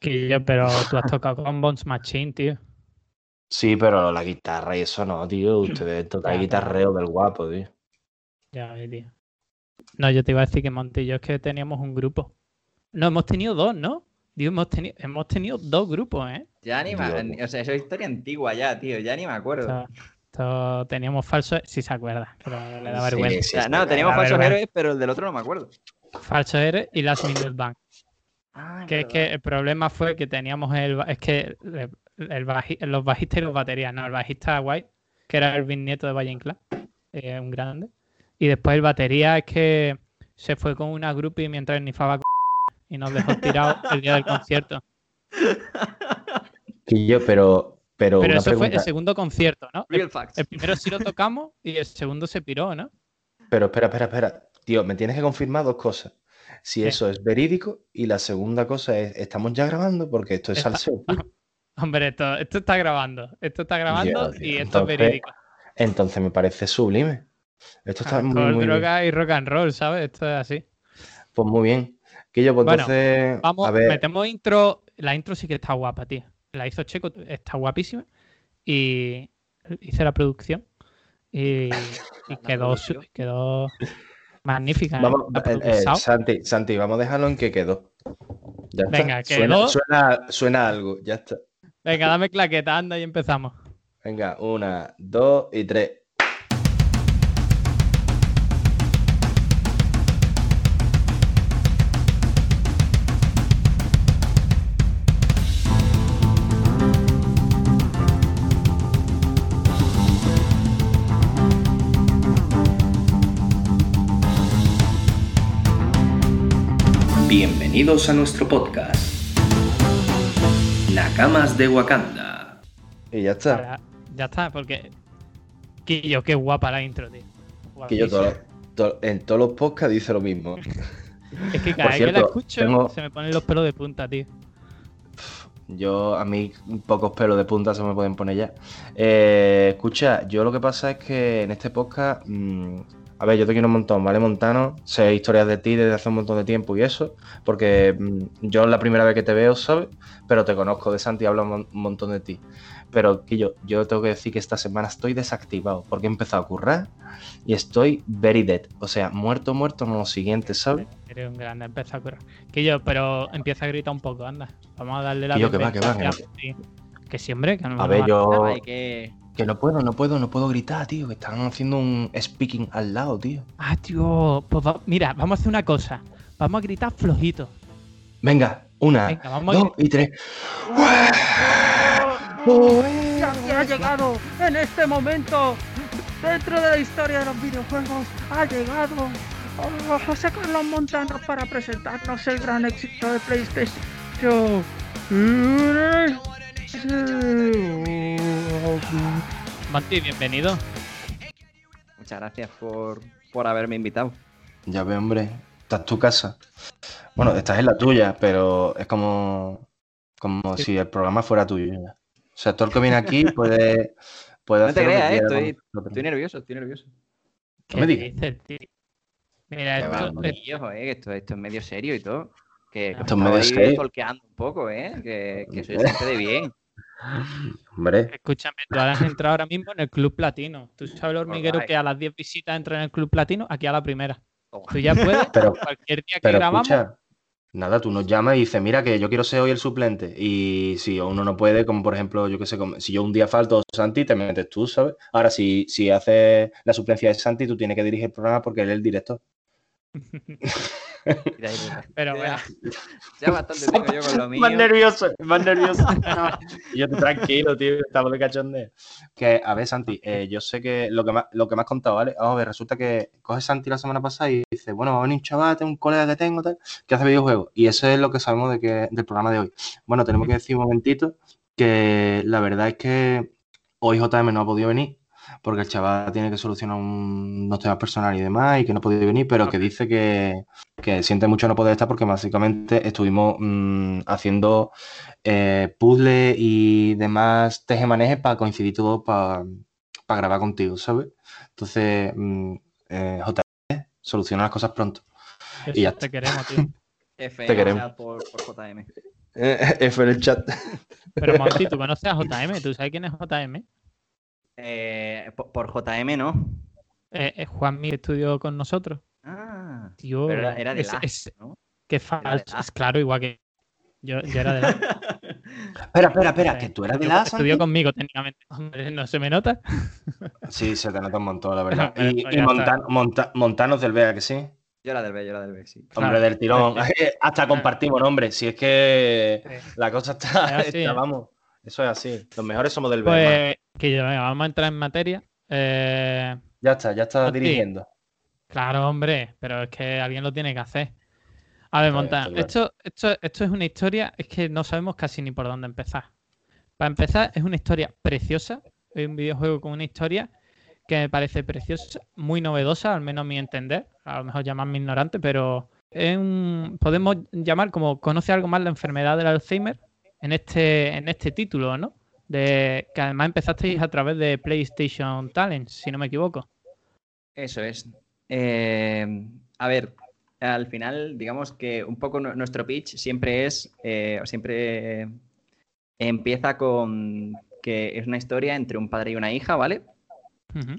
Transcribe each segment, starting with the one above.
Que yo, pero tú has tocado con Bones Machine, tío. Sí, pero la guitarra y eso no, tío. Ustedes tocan guitarreo del guapo, tío. Ya ves, tío. No, yo te iba a decir que Monty y yo es que teníamos un grupo. No, hemos tenido dos, ¿no? Digo, hemos, tenido hemos tenido dos grupos, ¿eh? Ya ni me... Dios. O sea, eso es historia antigua ya, tío. Ya ni me acuerdo. Esto teníamos falsos, si se acuerda, pero le da Sí, vergüenza. O sea, sí, no, sí, teníamos falsos héroes, pero el del otro no me acuerdo. Falso Eres y Last Minute Band. Ah, Que es que el problema fue que teníamos el. Es que el, el baji- los bajistas y los baterías, no, el bajista White, que era el bisnieto de Valle Inclán, eh, un grande. Y después el batería es que se fue con una groupie mientras nifaba co- y nos dejó tirados el día del concierto. Que yo, pero, pero, Pero eso fue el segundo concierto, ¿no? El, Real facts. el primero sí lo tocamos y el segundo se piró, ¿no? Pero espera, espera, espera. Tío, me tienes que confirmar dos cosas. Si eso es verídico y la segunda cosa es, ¿estamos ya grabando? Porque esto es Está- salseo. Hombre, esto, esto está grabando. Esto está grabando y esto entonces, es verídico. Entonces me parece sublime. Esto está muy, Alcohol, muy bien. droga y rock and roll, ¿sabes? Esto es así. Pues muy bien. Que yo, pues Bueno, entonces. Vamos, a ver, metemos intro. La intro sí que está guapa, tío. La hizo Checo, está guapísima. Y hice la producción. Y, y quedó, quedó magnífica. ¿eh? vamos, eh, eh. Santi, Santi, vamos a dejarlo en que quedó. Ya está. Venga, Suena, quedó. suena, suena algo, ya está. Venga, dame claqueta, anda y empezamos. Venga, una, dos y tres. Bienvenidos a nuestro podcast. Nakamas de Wakanda. Y ya está. Ahora, ya está, porque. Quillo, qué guapa la intro, tío. Que yo Guapísima. todo- todo- en todos los podcasts dice lo mismo. Es que cada vez que la escucho tengo- se me ponen los pelos de punta, tío. Yo, a mí, pocos pelos de punta se me pueden poner ya. Eh, escucha, yo lo que pasa es que en este podcast, mm, a ver, yo te quiero un montón, ¿vale, Montano? Sé historias de ti desde hace un montón de tiempo y eso, porque mm, yo es la primera vez que te veo, ¿sabes? Pero te conozco de Santi y hablo un mon- un montón de ti. Pero, Quillo, yo tengo que decir que esta semana estoy desactivado, porque he empezado a currar y estoy very dead. O sea, muerto, muerto, no lo siguiente, ¿sabes? Eres un grande, empieza a correr. Quillo, pero empieza a gritar un poco, anda. Vamos a darle la Quillo, que va, que va, sí. Que siempre, que no A ver, yo... Que... Que no puedo, no puedo, no puedo gritar, tío. Que están haciendo un speaking al lado, tío. Ah, tío, pues va- mira, vamos a hacer una cosa. Vamos a gritar flojito. Venga, una, Venga, vamos a dos y tres. ha llegado en este momento, dentro de la historia de los videojuegos, ha llegado oh, José Carlos Montano para presentarnos el gran éxito de PlayStation. Monty, bienvenido. Muchas gracias por, por haberme invitado. Ya ve, hombre. Esta es tu casa. Bueno, estás en la tuya, pero es como, como Sí. si el programa fuera tuyo. ya. O sea, todo el que viene aquí puede, puede No te hacer lo que creas, eh, estoy- nervioso, estoy nervioso. ¿Qué me digas. Mira, esto, va, es- que esto, esto es medio serio y todo. Que, que Esto me un poco, ¿eh? Que, que soy gente de bien. Hombre, escúchame, tú has entrado ahora mismo en el Club Platino. ¿Tú sabes el hormiguero que a las 10 visitas entra en el Club Platino? Aquí a la primera. Toma. Tú ya puedes, pero, cualquier día que pero grabamos, escucha. Nada, tú nos llamas y dices, mira, que yo quiero ser hoy el suplente. Y si uno no puede, como por ejemplo, yo qué sé, como- si yo un día falto Santi, te metes tú, ¿sabes? Ahora, si, si haces la suplencia de Santi, tú tienes que dirigir el programa porque él es el director. Pero bueno. Ya, ya bastante tengo yo con lo mío. Más nervioso, más nervioso. Y yo estoy tranquilo, tío, estamos de cachondeo. Que, a ver, Santi, eh, yo sé que lo que, más, lo que me has contado, ¿vale? Vamos a ver, resulta que coge Santi la semana pasada y dice, bueno, va a venir un chaval, tengo un colega que tengo, tal, que hace videojuegos. Y eso es lo que sabemos de que, del programa de hoy. Bueno, tenemos que decir un momentito que la verdad es que hoy JM no ha podido venir porque el chaval tiene que solucionar un- unos temas personales y demás y que no ha podido venir, pero que dice que, que siente mucho no poder estar porque básicamente estuvimos mm, haciendo eh, puzzles y demás tejemanejes para coincidir todo para grabar contigo, ¿sabes? Entonces, mm, eh, JM, soluciona las cosas pronto. Eso y ya te queremos, tío. F, Te queremos. por JM. Eh, F en el chat. Pero Monty, ¿tú conoces a JM? ¿Tú sabes quién es JM? Eh, po- por, JM, ¿no? Eh, eh, Juan Mi estudió con nosotros. Ah, Tío, pero era, era de es- la, es- ¿no? qué falso. Es claro, igual que yo, yo era de la. Espera, espera, espera, que tú eras de la Estudió conmigo técnicamente. Hombre, ¿no se me nota? Sí, se te nota un montón, la verdad. Y. Monta- Montanos del Vega, que sí. Yo era del B, yo era del B, sí. Claro. Hombre del tirón. Hasta compartimos nombre. Si es que Sí. la cosa está, está, ¿eh? vamos. Eso es así. Los mejores somos del Vega. Pues que yo, venga, vamos a entrar en materia. Eh, Ya está, ya está dirigiendo. claro, hombre, pero es que alguien lo tiene que hacer. A ver, bien. esto, esto, esto es una historia, es que no sabemos casi ni por dónde empezar. Para empezar, es una historia preciosa, es un videojuego con una historia que me parece preciosa, muy novedosa, al menos a mi entender, a lo mejor llamarme ignorante, pero es un, podemos llamar como conoce algo más la enfermedad del Alzheimer en este, en este título, ¿no? De, que además empezasteis a través de PlayStation Talent, si no me equivoco. Eso es. Eh, a ver, al final, digamos que un poco nu- nuestro pitch siempre es, eh, siempre empieza con que es una historia entre un padre y una hija, ¿vale?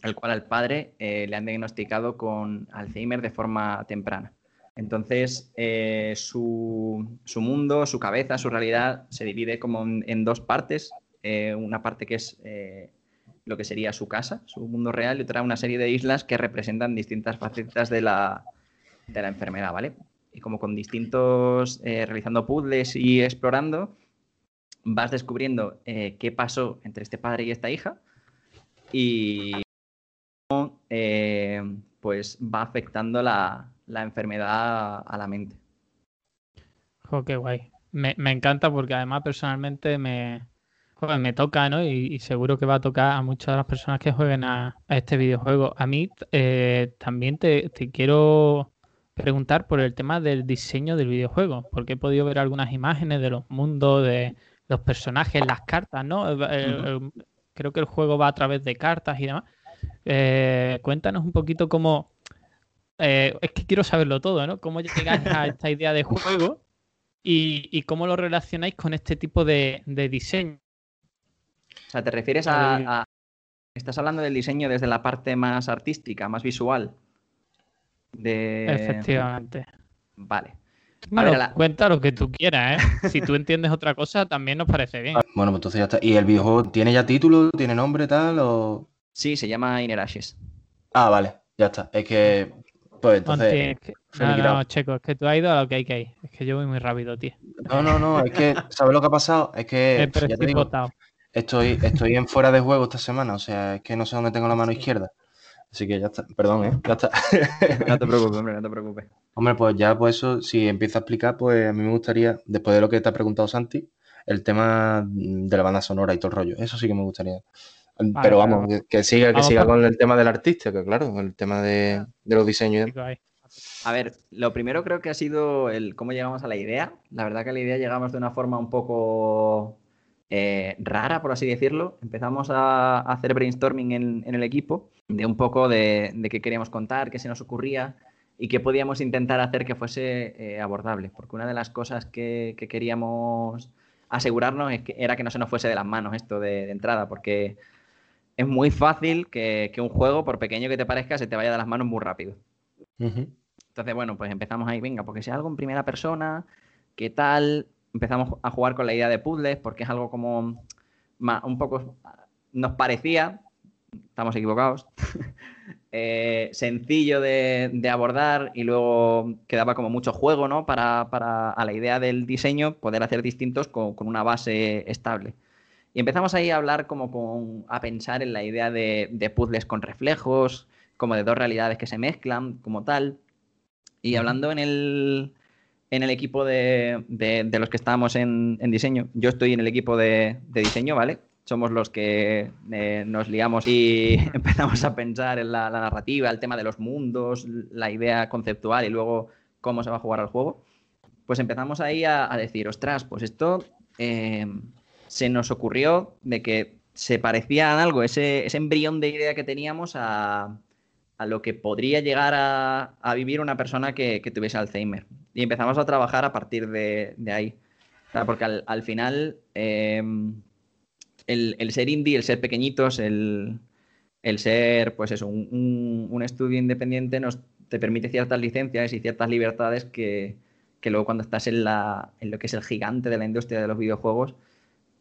Al cual al padre eh, le han diagnosticado con Alzheimer de forma temprana. Entonces, eh, su, su mundo, su cabeza, su realidad se divide como en, en dos partes. Eh, una parte que es eh, lo que sería su casa, su mundo real, y otra una serie de islas que representan distintas facetas de la, de la enfermedad, ¿vale? Y como con distintos, eh, realizando puzzles y explorando, vas descubriendo qué pasó entre este padre y esta hija y cómo pues va afectando la, la enfermedad a la mente. Jo, qué guay. Me, me encanta porque además personalmente me, joder, me toca, ¿no? Y, y seguro que va a tocar a muchas de las personas que jueguen a, a este videojuego. A mí eh, también te, te quiero preguntar por el tema del diseño del videojuego, porque he podido ver algunas imágenes de los mundos, de los personajes, las cartas, ¿no? El- el- el- creo que el juego va a través de cartas y demás. Eh, cuéntanos un poquito cómo... eh, es que quiero saberlo todo, ¿no? ¿Cómo llegáis a esta idea de juego y, y cómo lo relacionáis con este tipo de, de diseño? O sea, ¿te refieres a, a- Estás hablando del diseño desde la parte más artística, más visual? De... Efectivamente. Vale. Ver, la- cuenta lo que tú quieras, ¿eh? Si tú entiendes otra cosa, también nos parece bien. Bueno, pues entonces ya está. ¿Y el videojuego tiene ya título? ¿Tiene nombre tal? O... Sí, se llama Inner Ashes. Ah, vale, ya está. Es que. Pues Monty, entonces. es que- no, no, Checo, es que tú has ido a lo que hay que ir. Es que yo voy muy rápido, tío. No, no, no. Es que. ¿Sabes lo que ha pasado? Es que. He ya te digo, precipitado. Estoy, estoy en fuera de juego esta semana. O sea, es que no sé dónde tengo la mano izquierda. Así que ya está. Perdón, ¿eh? Ya está. No te preocupes, hombre, no te preocupes. Hombre, pues ya, pues eso, si empiezo a explicar, pues a mí me gustaría, después de lo que te ha preguntado Santi, el tema de la banda sonora y todo el rollo. Eso sí que me gustaría. Pero vamos, que, que siga, que Vamos siga con el tema del artista, que claro, el tema de, de los diseños. A ver, lo primero creo que ha sido el cómo llegamos a la idea. La verdad que a la idea llegamos de una forma un poco eh, rara, por así decirlo. Empezamos a, a hacer brainstorming en, en el equipo de un poco de, de qué queríamos contar, qué se nos ocurría y qué podíamos intentar hacer que fuese eh, abordable. Porque una de las cosas que, que queríamos asegurarnos es que, era que no se nos fuese de las manos esto de, de entrada, porque es muy fácil que, que un juego, por pequeño que te parezca, se te vaya de las manos muy rápido. Entonces, bueno, pues empezamos ahí, venga, porque sea algo en primera persona, ¿qué tal? Empezamos a jugar con la idea de puzzles, porque es algo como un poco nos parecía, estamos equivocados, eh, sencillo de, de abordar y luego quedaba como mucho juego, ¿no? Para, para a la idea del diseño poder hacer distintos con, con una base estable. Y empezamos ahí a hablar como con, a pensar en la idea de, de puzzles con reflejos, como de dos realidades que se mezclan, como tal. Y hablando en el, en el equipo de, de- los que estábamos en, en diseño, yo estoy en el equipo de, de diseño, ¿vale? Somos los que eh, nos liamos y empezamos a pensar en la, la narrativa, el tema de los mundos, la idea conceptual y luego cómo se va a jugar al juego. Pues empezamos ahí a, a decir, ostras, pues esto eh, se nos ocurrió de que se parecía en algo, ese, ese embrión de idea que teníamos a, a lo que podría llegar a, vivir una persona que, tuviese Alzheimer. Y empezamos a trabajar a partir de, ahí. Porque al, al final eh, el, ser indie, el ser pequeñitos, el, el ser, pues eso, un, estudio independiente nos te permite ciertas licencias y ciertas libertades que, que luego cuando estás en, la, en lo que es el gigante de la industria de los videojuegos,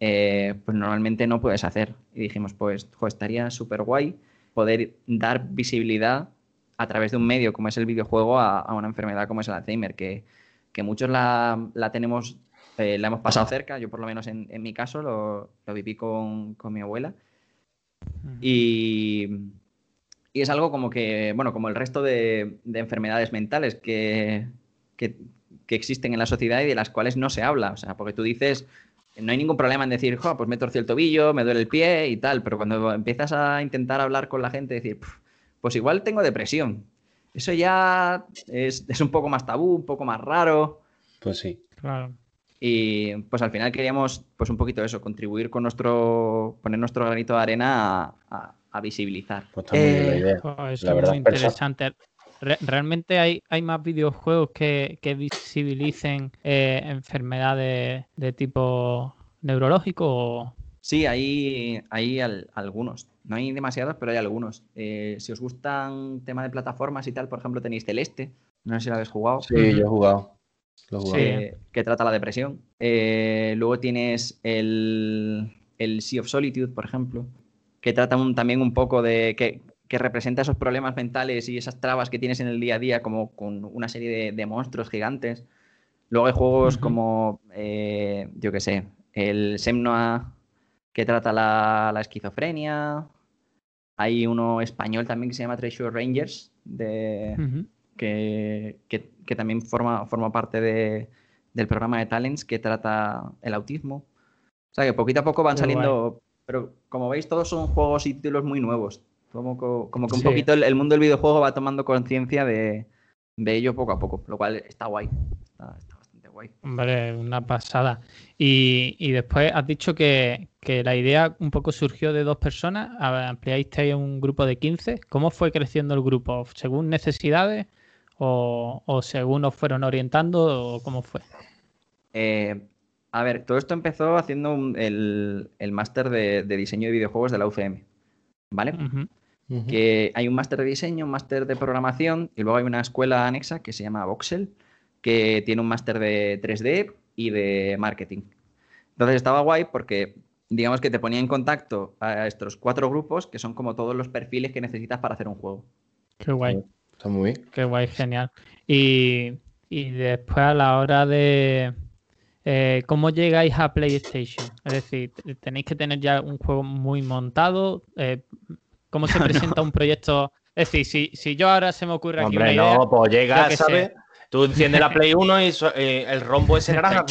eh, pues normalmente no puedes hacer. Y dijimos, pues, estaría súper guay poder dar visibilidad a través de un medio como es el videojuego a, a una enfermedad como es el Alzheimer, que, que muchos la, la tenemos, eh, la hemos pasado cerca, yo por lo menos en, en mi caso lo, lo viví con, con mi abuela. Y, y es algo como que, bueno, como el resto de, de enfermedades mentales que, que, que existen en la sociedad y de las cuales no se habla. O sea, porque tú dices, no hay ningún problema en decir, "Jo, pues me torcido el tobillo, me duele el pie y tal, pero cuando empiezas a intentar hablar con la gente, decir, "Puf, pues igual tengo depresión. Eso ya es, es un poco más tabú, un poco más raro. Pues sí. Claro. Y pues al final queríamos, pues un poquito eso, contribuir con nuestro, poner nuestro granito de arena a, a- a visibilizar. Pues está muy bien la Eh, idea. Oh, eso La es verdad, muy interesante. Re- ¿Realmente hay, hay más videojuegos que, que visibilicen eh, enfermedades de tipo neurológico? o- Sí, hay, hay al- algunos. No hay demasiados, pero hay algunos. Eh, si os gustan tema de plataformas y tal, por ejemplo, tenéis Celeste. No sé si lo habéis jugado. Sí, yo he jugado. Lo he jugado. Sí. eh, que trata la depresión. Eh, luego tienes el, el Sea of Solitude, por ejemplo, que trata un- también un poco de que, que representa esos problemas mentales y esas trabas que tienes en el día a día, como con una serie de, de monstruos gigantes. Luego hay juegos como, eh, yo qué sé, el Semnoa, que trata la, la esquizofrenia. Hay uno español también que se llama Treasure Rangers, de, que, que- que también forma, forma parte de- del programa de Talents que trata el autismo. O sea que poquito a poco van saliendo, pero como veis todos son juegos y títulos muy nuevos. Como, co- como que un Sí. poquito el, el mundo del videojuego va tomando conciencia de, de ello poco a poco, lo cual está guay. Está, está bastante guay. Hombre, una pasada. Y, y después has dicho que, que la idea un poco surgió de dos personas, ampliasteis un grupo de 15. ¿Cómo fue creciendo el grupo? ¿Según necesidades o, o según os fueron orientando o cómo fue? Eh, a ver, todo esto empezó haciendo un- el, el máster de, de diseño de videojuegos de la UCM. ¿Vale? Que hay un máster de diseño, un máster de programación y luego hay una escuela anexa que se llama Voxel, que tiene un máster de 3D y de marketing. Entonces estaba guay porque digamos que te ponía en contacto a estos cuatro grupos que son como todos los perfiles que necesitas para hacer un juego. Qué guay. Está muy bien. Qué guay, genial. Y, y después a la hora de eh, cómo llegáis a PlayStation, es decir, te- tenéis que tener ya un juego muy montado. eh, ¿Cómo se presenta un proyecto? Es decir, si, si yo ahora se me ocurre aquí una Hombre, idea, no, pues llega, ¿sabes? sé. Tú enciendes la Play 1 y so- eh, el rombo ese naranja.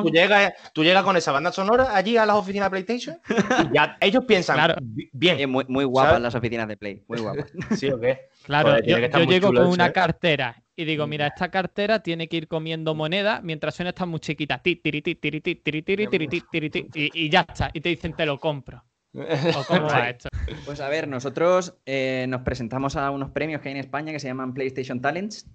Tú, llegas, tú llegas con esa banda sonora allí a las oficinas de PlayStation y ya ellos piensan, Claro. "Bi- Eh, bien, muy, muy guapas ¿Sabes? las oficinas de Play, muy guapas. ¿sí o qué? claro, Joder, yo, muy llego chulo con eso, una ¿eh? cartera y digo, mira, esta cartera tiene que ir comiendo moneda mientras suena esta musiquita. Ti, tiri, ti, tiri, ti, tiri, tiri, tiri, ti, tiri, ti, Y, y ya está. Y te dicen, te lo compro. ¿O cómo va esto? Pues a ver, nosotros eh, nos presentamos a unos premios que hay en España que se llaman PlayStation Talents,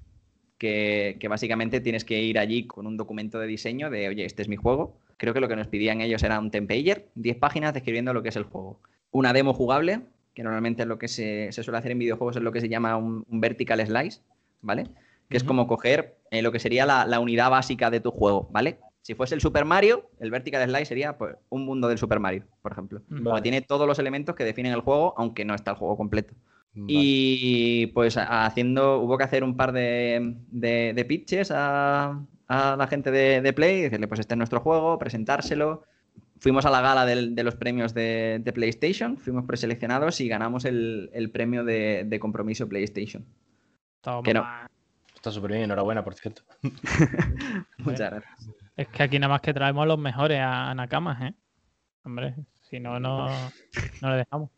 que, que básicamente tienes que ir allí con un documento de diseño de, oye, este es mi juego. Creo que lo que nos pedían ellos era un tempager, 10 páginas describiendo lo que es el juego. Una demo jugable, que normalmente es lo que se, se suele hacer en videojuegos, es lo que se llama un, un vertical slice, ¿vale? Que es como coger eh, lo que sería la, la unidad básica de tu juego, ¿vale? Si fuese el Super Mario, el vertical slice sería pues, un mundo del Super Mario, por ejemplo. Vale. Porque tiene todos los elementos que definen el juego, aunque no está el juego completo. Vale. Y pues haciendo, hubo que hacer un par de, de- de pitches a, a la gente de, de Play, decirle, pues este es nuestro juego, presentárselo. Fuimos a la gala del- de los premios de, de PlayStation, fuimos preseleccionados y ganamos el, el premio de, de compromiso PlayStation. Que no. Toma. Está súper bien, enhorabuena, por cierto. Muchas gracias. Es que aquí nada más que traemos a los mejores a, a Nakamas, ¿eh? Hombre, si no, no, no le dejamos.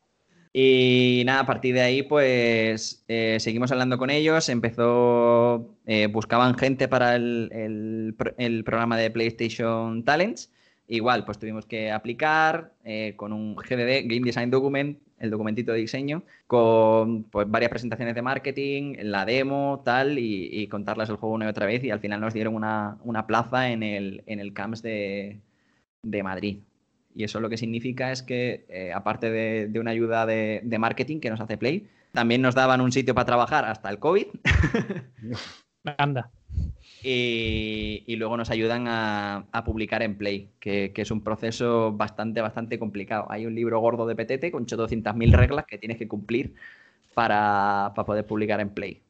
Y nada, a partir de ahí, pues eh, seguimos hablando con ellos. Empezó, eh, buscaban gente para el, el programa de PlayStation Talents. Igual, pues tuvimos que aplicar eh, con un GDD, Game Design Document, el documentito de diseño, con pues, varias presentaciones de marketing, la demo, tal, y, y contarles el juego una y otra vez. Y al final nos dieron una, una plaza en el, en el CAMS de, de Madrid. Y eso lo que significa es que, eh, aparte de, de una ayuda de, de marketing que nos hace Play, también nos daban un sitio para trabajar hasta el COVID. Anda. Y, y luego nos ayudan a, a publicar en Play, que, que es un proceso bastante, bastante complicado. Hay un libro gordo de PTT con 800.000 reglas que tienes que cumplir para, para poder publicar en Play.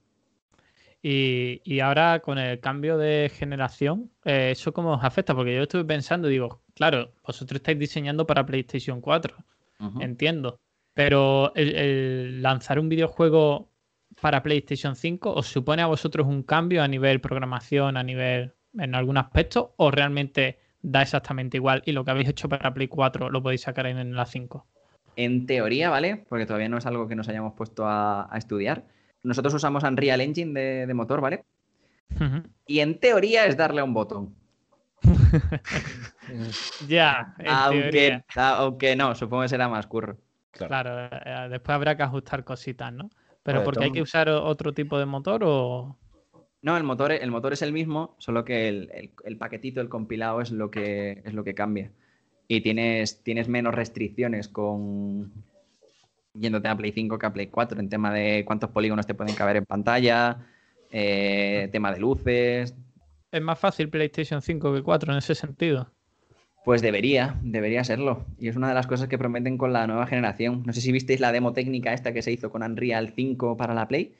Y, y ahora con el cambio de generación, eh, ¿eso cómo os afecta? Porque yo estuve pensando, digo, claro, vosotros estáis diseñando para PlayStation 4, Ujú. entiendo. Pero el, el lanzar un videojuego para PlayStation 5 os supone a vosotros un cambio a nivel programación, a nivel en algún aspecto, o realmente da exactamente igual y lo que habéis hecho para Play 4 lo podéis sacar en la 5. En teoría, ¿vale? Porque todavía no es algo que nos hayamos puesto a, a estudiar. Nosotros usamos Unreal Engine de, de motor, ¿vale? Y en teoría es darle a un botón. ya, en Aunque, teoría. aunque no, supongo que será más curro. Claro, eh, después habrá que ajustar cositas, ¿no? Pero porque hay que usar otro tipo de motor o... No, el motor, el motor es el mismo, solo que el, el- el paquetito, el compilado es lo que, es lo que cambia. Y tienes, tienes menos restricciones con yéndote a Play 5 que a Play 4 en tema de cuántos polígonos te pueden caber en pantalla, eh, tema de luces. Es más fácil PlayStation 5 que 4 en ese sentido. Pues debería, debería serlo. Y es una de las cosas que prometen con la nueva generación. No sé si visteis la demo técnica esta que se hizo con Unreal 5 para la Play.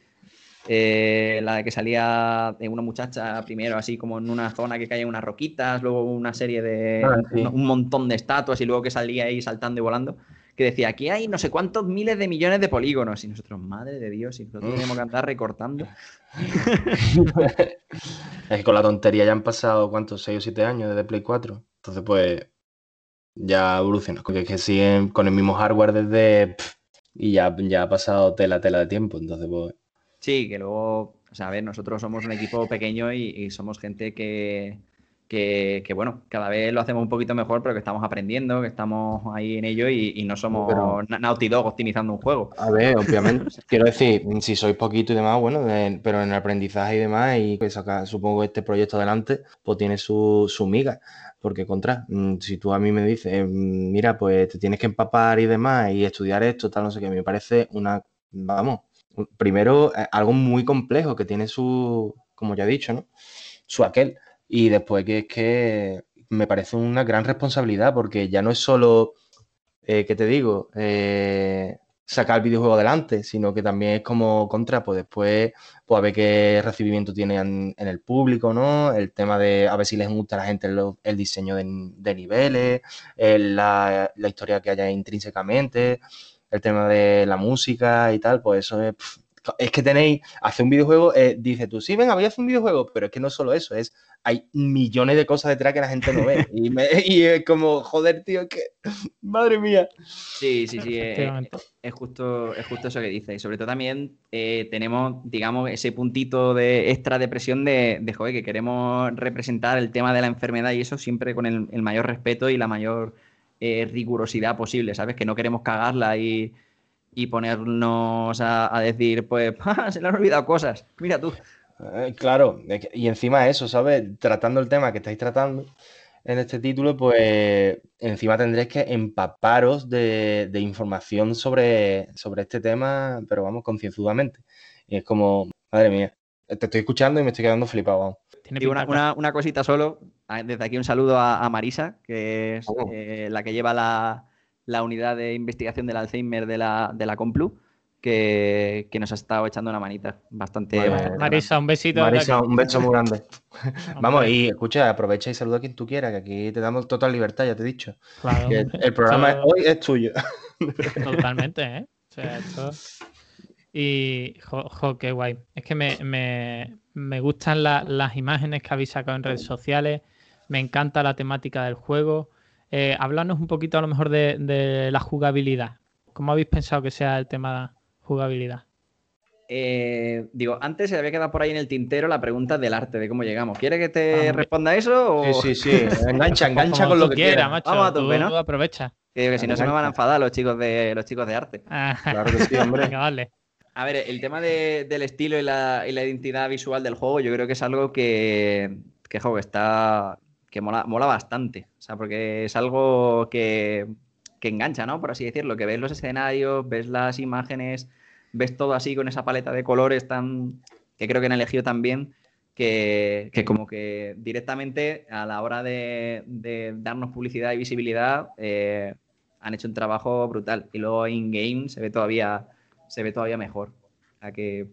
Eh, la de que salía de una muchacha primero así como en una zona que caía unas roquitas, luego una serie de Ah, sí. un, un montón de estatuas y luego que salía ahí saltando y volando, que decía, aquí hay no sé cuántos miles de millones de polígonos y nosotros, madre de Dios, y nosotros tenemos que andar recortando. Es que con la tontería ya han pasado, ¿cuántos? 6 o 7 años desde Play 4. Entonces, pues, ya evoluciona. Porque es que siguen con el mismo hardware desde... y ya, ya ha pasado tela, tela de tiempo. Entonces, pues... Sí, que luego, o sea, a ver, nosotros somos un equipo pequeño y, y somos gente que, que, que, bueno, cada vez lo hacemos un poquito mejor, pero que estamos aprendiendo, que estamos ahí en ello y, y no somos Pero- Na- Naughty Dog optimizando un juego. A ver, obviamente, quiero decir, si sois poquito y demás, bueno, de- pero en el aprendizaje y demás, y que saca, supongo este proyecto adelante, pues tiene su, su miga. Porque contra, mm, si tú a mí me dices, mm, mira, pues te tienes que empapar y demás, y estudiar esto, tal, no sé qué, me parece una, vamos, primero eh, algo muy complejo que tiene su, como ya he dicho, ¿no? su aquel. Y después que es que me parece una gran responsabilidad porque ya no es solo, eh, ¿qué te digo? Eh, sacar el videojuego adelante, sino que también es como contra, pues después, pues a ver qué recibimiento tiene en, el público, ¿no? El tema de a ver si les gusta a la gente el diseño de, niveles, el- la, historia que haya intrínsecamente, el tema de la música y tal, pues eso es... es que tenéis, hacer un videojuego, eh, dices tú, sí, venga, voy a hacer un videojuego, pero es que no solo eso, es, hay millones de cosas detrás que la gente no ve. Y, me- y es como, joder, tío, es que, madre mía. Sí, sí, sí, eh, Efectivamente. es justo, es justo eso que dice. Y sobre todo también eh, tenemos, digamos, ese puntito de extra de presión de, de, joder, que queremos representar el tema de la enfermedad y eso siempre con el, el mayor respeto y la mayor eh, rigurosidad posible, ¿sabes? Que no queremos cagarla y, y ponernos a, a decir, pues, "Ah, se le han olvidado cosas. Mira tú. Eh, claro, y encima eso, ¿sabes? Tratando el tema que estáis tratando en este título, pues encima tendréis que empaparos de, de información sobre, sobre este tema, pero vamos, concienzudamente. Y es como, madre mía, te estoy escuchando y me estoy quedando flipado. vamos. Tiene Y una, una- una cosita solo, desde aquí un saludo a, a Marisa, que es Oh. eh, la que lleva la, la unidad de investigación del Alzheimer de la, de la Complu, que, que nos ha estado echando una manita bastante. Vale. bastante Marisa, un besito. Marisa, un beso muy grande. Vamos, y escucha, aprovecha y saluda a quien tú quieras, que aquí te damos total libertad, ya te he dicho. claro, Que el, el programa hoy es tuyo. Totalmente, ¿eh? O sea, esto- Y, jo, jo, qué guay. Es que me, me- me gustan la- las imágenes que habéis sacado en redes sociales. Me encanta la temática del juego. Eh, háblanos un poquito a lo mejor de, de la jugabilidad. ¿Cómo habéis pensado que sea el tema de jugabilidad? Eh, digo, antes se había quedado por ahí en el tintero la pregunta del arte, de cómo llegamos. ¿Quiere que te Vamos. responda eso? O... Sí, sí, sí. Engancha, engancha Como con lo tú que quieras, quieras. macho. Vamos a tú tope, ¿no? aprovecha. Que digo que si no se me van a enfadar los chicos de los chicos de arte. Ah, Claro que sí, hombre. venga, vale. A ver, el tema de- del estilo y la, y la identidad visual del juego, yo creo que es algo que, que, jo, que está. Que mola, mola bastante. O sea, porque es algo que, que engancha, ¿no? Por así decirlo. Que ves los escenarios, ves las imágenes, ves todo así con esa paleta de colores tan. que creo que han elegido también. Que, que como que directamente a la hora de, darnos publicidad y visibilidad eh, han hecho un trabajo brutal. Y luego in-game se ve todavía se ve todavía mejor. O sea que.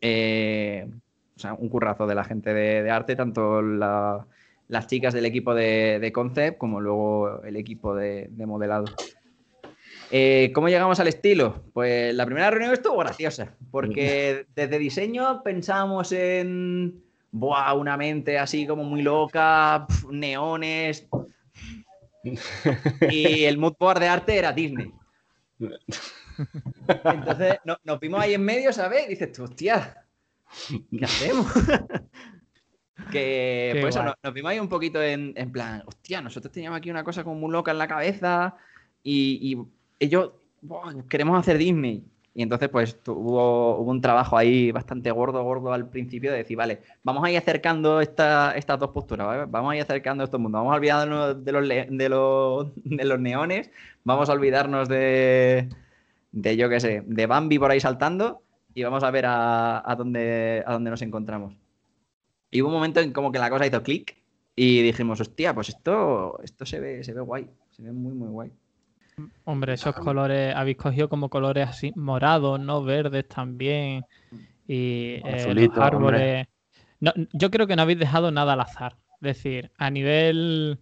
eh, o sea, un currazo de la gente de arte, tanto la- las chicas del equipo de, de Concept como luego el equipo de, de modelado. Eh, ¿Cómo llegamos al estilo? Pues la primera reunión estuvo graciosa, porque desde diseño pensábamos en Buah, una mente así como muy loca, pf, neones. Y el mood board de arte era Disney. Entonces no- nos vimos ahí en medio, ¿sabes? Y dices hostia, ¿qué hacemos? que Qué pues eso, nos, nos vimos ahí un poquito en, en plan, hostia, nosotros teníamos aquí una cosa como muy loca en la cabeza y, y ellos "Buah, queremos hacer Disney. Y entonces, pues hubo, hubo un trabajo ahí bastante gordo, gordo al principio de decir, vale, vamos a ir acercando esta- estas dos posturas, ¿vale? Vamos a ir acercando estos mundos. Vamos a olvidarnos de los, de los, de los neones, vamos a olvidarnos de, de yo qué sé, de Bambi por ahí saltando y vamos a ver a, a dónde, a dónde nos encontramos. Y hubo un momento en como que la cosa hizo clic y dijimos, hostia, pues esto, esto se ve, se ve guay, se ve muy, muy guay. Hombre, esos colores, habéis cogido como colores así morados, ¿no? Verdes también. Y eh, los árboles. No, yo creo que no habéis dejado nada al azar. Es decir, a nivel.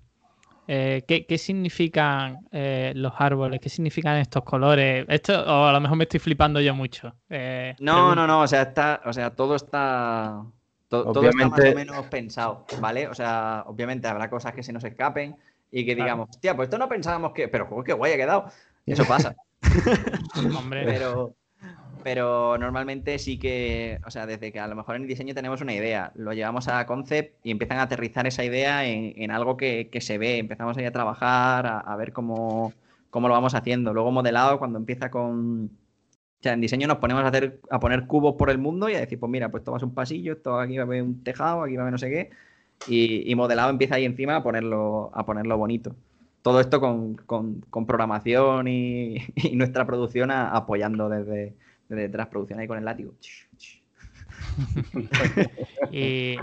eh, ¿qué, qué significan eh, los árboles? ¿Qué significan estos colores? Esto, o a lo mejor me estoy flipando yo mucho. Eh, No, pregunto. no, no, o sea, está, o sea, todo está, to- todo está más o menos pensado, ¿vale? O sea, obviamente habrá cosas que se nos escapen y que Claro. digamos, hostia, pues esto no pensábamos que, pero joder, qué guay ha quedado. Eso pasa. Hombre, Pero, pero normalmente sí que, o sea, desde que a lo mejor en el diseño tenemos una idea, lo llevamos a concept y empiezan a aterrizar esa idea en, en algo que, que se ve, empezamos ahí a trabajar, a, a ver cómo, cómo lo vamos haciendo. Luego modelado, cuando empieza con... O sea, en diseño nos ponemos a, hacer, a poner cubos por el mundo y a decir, pues mira, pues tomas un pasillo, esto aquí va a haber un tejado, aquí va a haber no sé qué, y, modelado empieza ahí encima a ponerlo, a ponerlo bonito. Todo esto con, con- programación y, nuestra producción apoyando desde, desde detrás, producción ahí con el látigo. y,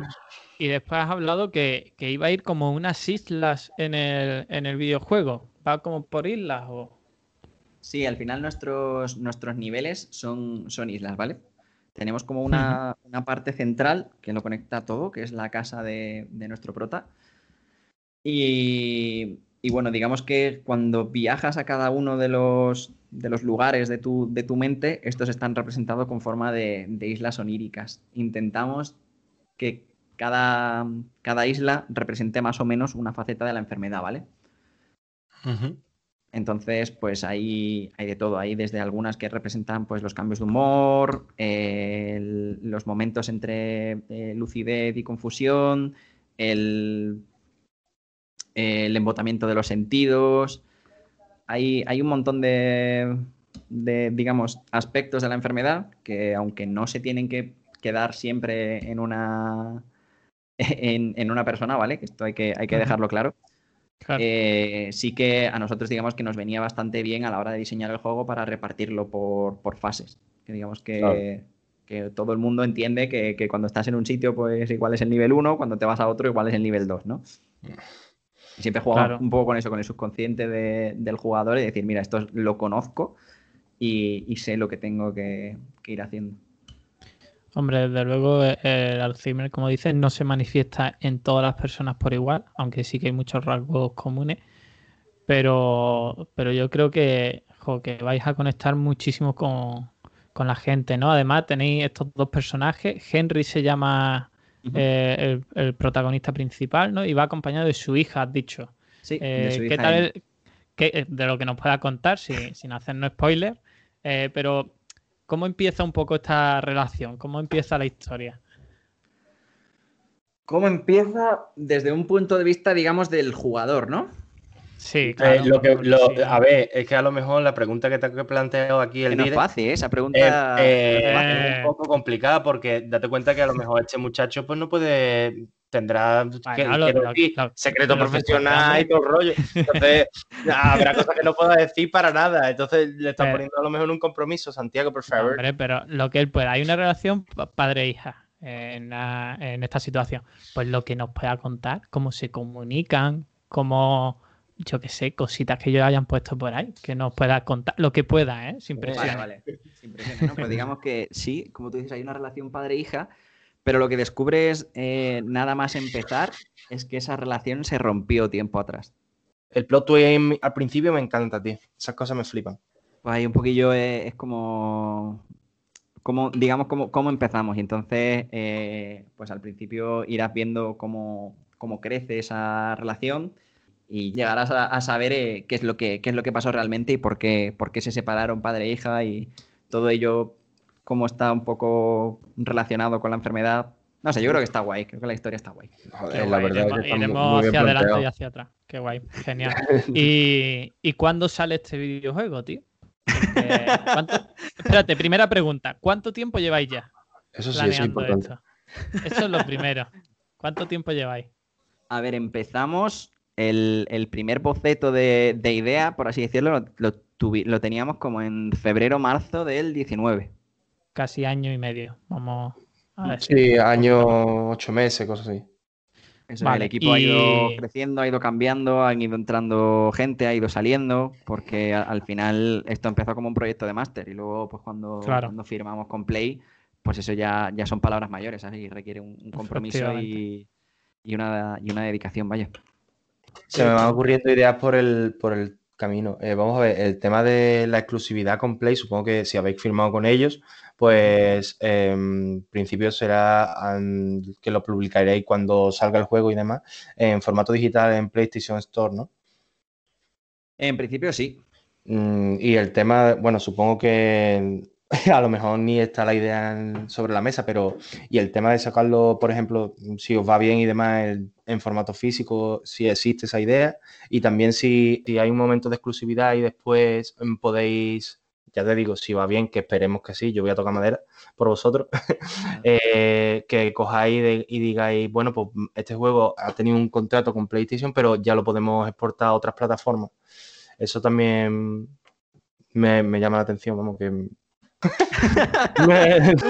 y después has hablado que, que iba a ir como unas islas en el, en el videojuego. ¿Va como por islas o...? Sí, al final nuestros, nuestros niveles son, son islas, ¿vale? Tenemos como una, una parte central que lo conecta todo, que es la casa de, de nuestro prota. Y, y bueno, digamos que cuando viajas a cada uno de los, de los lugares de tu, de tu mente, estos están representados con forma de, de islas oníricas. Intentamos que cada, cada isla represente más o menos una faceta de la enfermedad, ¿vale? Entonces, pues hay, hay de todo. Hay desde algunas que representan pues, los cambios de humor, eh, el- los momentos entre eh, lucidez y confusión, el, el embotamiento de los sentidos. Hay, hay un montón de, de, digamos, aspectos de la enfermedad que, aunque no se tienen que quedar siempre en una, en, en una persona, ¿vale? Esto hay que, hay que dejarlo claro. Claro. Eh, sí que a nosotros digamos que nos venía bastante bien a la hora de diseñar el juego para repartirlo por, por fases. Que digamos que, Claro. que todo el mundo entiende que, que cuando estás en un sitio pues igual es el nivel 1, cuando te vas a otro igual es el nivel 2, ¿no? Y siempre jugamos Claro. un poco con eso, con el subconsciente de- del jugador y decir, mira, esto es- lo conozco y, y sé lo que tengo que, que ir haciendo. Hombre, desde luego eh, el Alzheimer, como dices, no se manifiesta en todas las personas por igual, aunque sí que hay muchos rasgos comunes. Pero, pero yo creo que, jo, que vais a conectar muchísimo con, con la gente, ¿no? Además, tenéis estos dos personajes. Henry se llama eh, el, el protagonista principal, ¿no? Y va acompañado de su hija, has dicho. Sí, de Eh, ¿Qué tal el- qué- eh, de lo que nos pueda contar, si- sin hacernos spoiler? Eh, pero, ¿cómo empieza un poco esta relación? ¿Cómo empieza la historia? ¿Cómo empieza desde un punto de vista, digamos, del jugador, no? Sí, Eh, claro. lo que, lo- a ver, es que a lo mejor la pregunta que te he planteado aquí Que el no es fácil, ¿eh? esa es, pregunta. eh, Eh. es un poco complicada porque date cuenta que a lo mejor este muchacho pues no puede tendrá que, lo- quiero lo- decir, lo- secreto profesional y todo el rollo. Entonces, habrá cosas que no pueda decir para nada. Entonces le está Pero- poniendo a lo mejor en un compromiso, Santiago, por favor. Hombre, pero lo que él pueda. Hay una relación pa- padre-hija en, la- en esta situación. Pues lo que nos pueda contar, cómo se comunican, cómo, yo qué sé, cositas que ellos hayan puesto por ahí, que nos pueda contar, lo que pueda, ¿eh? Sin Vale, presión. vale. Sin ¿no? Pues digamos que sí, como tú dices, hay una relación padre-hija, pero lo que descubres eh, nada más empezar es que esa relación se rompió tiempo atrás. El plot twist al principio me encanta, tío. Esas cosas me flipan. Pues ahí un poquillo es, es como, como, digamos, cómo, cómo empezamos. Y entonces, eh, pues al principio irás viendo cómo, cómo crece esa relación y llegarás a, a saber eh, qué, es lo que, qué es lo que pasó realmente y por qué, por qué se separaron padre e hija y todo ello, cómo está un poco relacionado con la enfermedad. No sé, yo creo que está guay, creo que la historia está guay. Joder, la guay, verdad es iremos, que está muy- iremos muy bien hacia adelante planteado. y hacia atrás. Qué guay, genial. ¿Y, ¿y cuándo sale este videojuego, tío? Porque, ¿cuánto- Espérate, primera pregunta. ¿Cuánto tiempo lleváis ya Eso sí, es planeando importante. esto? Eso es lo primero. ¿Cuánto tiempo lleváis? A ver, empezamos. El, el primer boceto de, de idea, por así decirlo, lo, lo tuvi- lo teníamos como en febrero-marzo del 19. Casi año y medio. Vamos a. Sí, año, ocho meses, cosas así. Eso, Vale, el equipo ha ido creciendo, ha ido cambiando, han ido entrando gente, ha ido saliendo, porque a- al final esto empezó como un proyecto de máster y luego pues cuando, Claro. cuando firmamos con Play, pues eso ya, ya son palabras mayores, ¿sabes? Y requiere un, un compromiso y, y una, y una dedicación, vaya. Se me van ocurriendo ideas por el, por el camino. Eh, vamos a ver, el tema de la exclusividad con Play, supongo que si habéis firmado con ellos, pues eh, en principio será que lo publicaréis cuando salga el juego y demás en formato digital en PlayStation Store, ¿no? En principio sí. Mm, y el tema, bueno, supongo que a lo mejor ni está la idea en- sobre la mesa, pero y el tema de sacarlo, por ejemplo, si os va bien y demás en, en formato físico, si existe esa idea, y también si, si hay un momento de exclusividad y después mm, podéis, ya te digo, si va bien, que esperemos que sí, yo voy a tocar madera por vosotros, eh, que cojáis de- y digáis, bueno, pues este juego ha tenido un contrato con PlayStation, pero ya lo podemos exportar a otras plataformas. Eso también me, me llama la atención, vamos, que...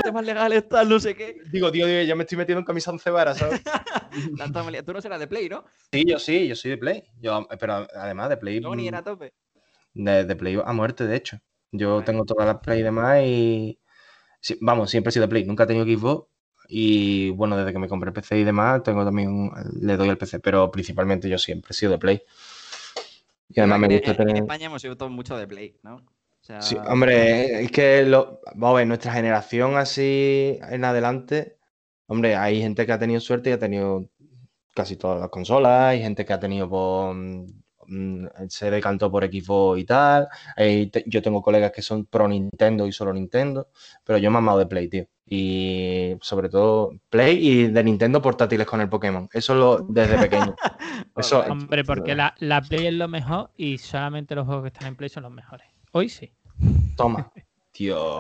Temas legales, tal, no sé qué. digo, tío, tío, ya me estoy metiendo en camisa once varas, ¿sabes? Tú no serás de Play, ¿no? Sí, yo sí, yo soy de Play. Yo, pero además de Play... No, ni mm, era tope. De, de Play a muerte, de hecho. Yo Vale. tengo todas las Play y demás y... sí, vamos, siempre he sido de Play. Nunca he tenido Xbox y, bueno, desde que me compré el PC y demás, tengo también... un- le doy al PC, pero principalmente yo siempre he sido de Play. Y además me gusta en, tener... En España hemos sido todos mucho de Play, ¿no? O sea, Sí, hombre, es que lo, vamos a ver, nuestra generación así en adelante, hombre, hay gente que ha tenido suerte y ha tenido casi todas las consolas, hay gente que ha tenido por, mm, se decantó por Xbox y tal, yo tengo colegas que son pro Nintendo y solo Nintendo, pero yo me he amado de Play, tío. Y sobre todo Play y de Nintendo portátiles con el Pokémon. Eso lo desde pequeño. Eso. Hombre, porque la, la Play es lo mejor y solamente los juegos que están en Play son los mejores. Hoy sí. Toma. Tío.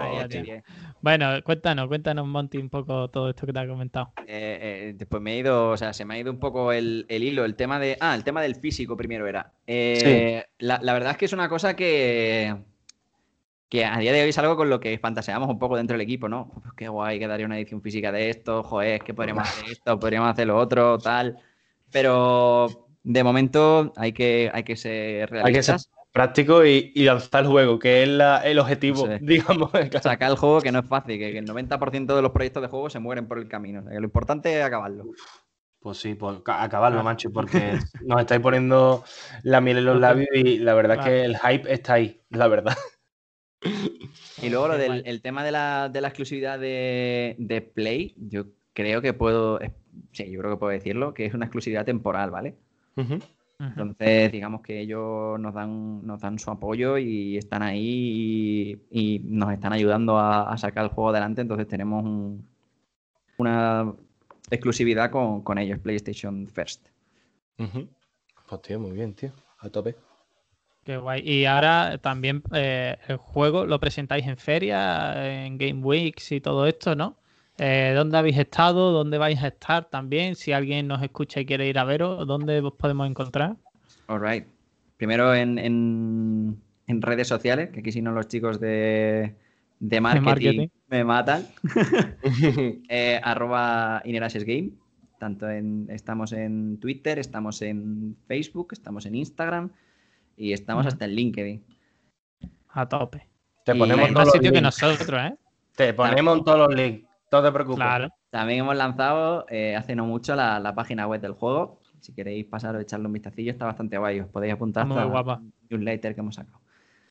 Bueno, cuéntanos, cuéntanos, Monty, un poco todo esto que te ha comentado. Eh, eh, después me he ido, o sea, se me ha ido un poco el, el hilo, el tema de. Ah, el tema del físico primero era. Eh, la, la verdad es que es una cosa que. Que a día de hoy es algo con lo que fantaseamos un poco dentro del equipo, ¿no? Pues qué guay quedaría una edición física de esto, joder, es que podríamos hacer esto, podríamos hacer lo otro, tal. Pero de momento hay que, hay que ser Hay que ser realistas. Práctico y, y lanzar el juego, que es la- el objetivo, digamos. Sacar el juego que no es fácil, que, que el 90% de los proyectos de juego se mueren por el camino. o sea, que lo importante es acabarlo. Pues sí, pues ca- acabarlo, Ah. macho, porque nos estáis poniendo la miel en los labios y la verdad es que el hype está ahí, la verdad. Y luego lo del el tema de la, de la exclusividad de, de Play, yo creo que puedo, sí, yo creo que puedo decirlo, que es una exclusividad temporal, ¿vale? Ujú. Entonces, digamos que ellos nos dan, nos dan su apoyo y están ahí y, y nos están ayudando a, a sacar el juego adelante, entonces tenemos un- una exclusividad con, con ellos, PlayStation First. Pues tío, muy bien, tío. a tope. Qué guay. Y ahora también eh, el juego lo presentáis en feria, en Game Weeks y todo esto, ¿no? Eh, ¿Dónde habéis estado? ¿Dónde vais a estar también? Si alguien nos escucha y quiere ir a veros, ¿dónde os podemos encontrar? All right. Primero en, en- en redes sociales, que aquí si no los chicos de, de marketing, marketing. me matan. Eh, arroba Inerases Game. Tanto en, estamos en Twitter, estamos en Facebook, estamos en Instagram y estamos hasta en LinkedIn. A tope. Te ponemos todos más los sitio que links. nosotros, ¿eh? Te ponemos en todos los links. No te preocupes. Claro. También hemos lanzado eh, hace no mucho la, la página web del juego. Si queréis pasar o echarle un vistacillo, está bastante guay. Os podéis apuntar Muy guapa. un newsletter que hemos sacado.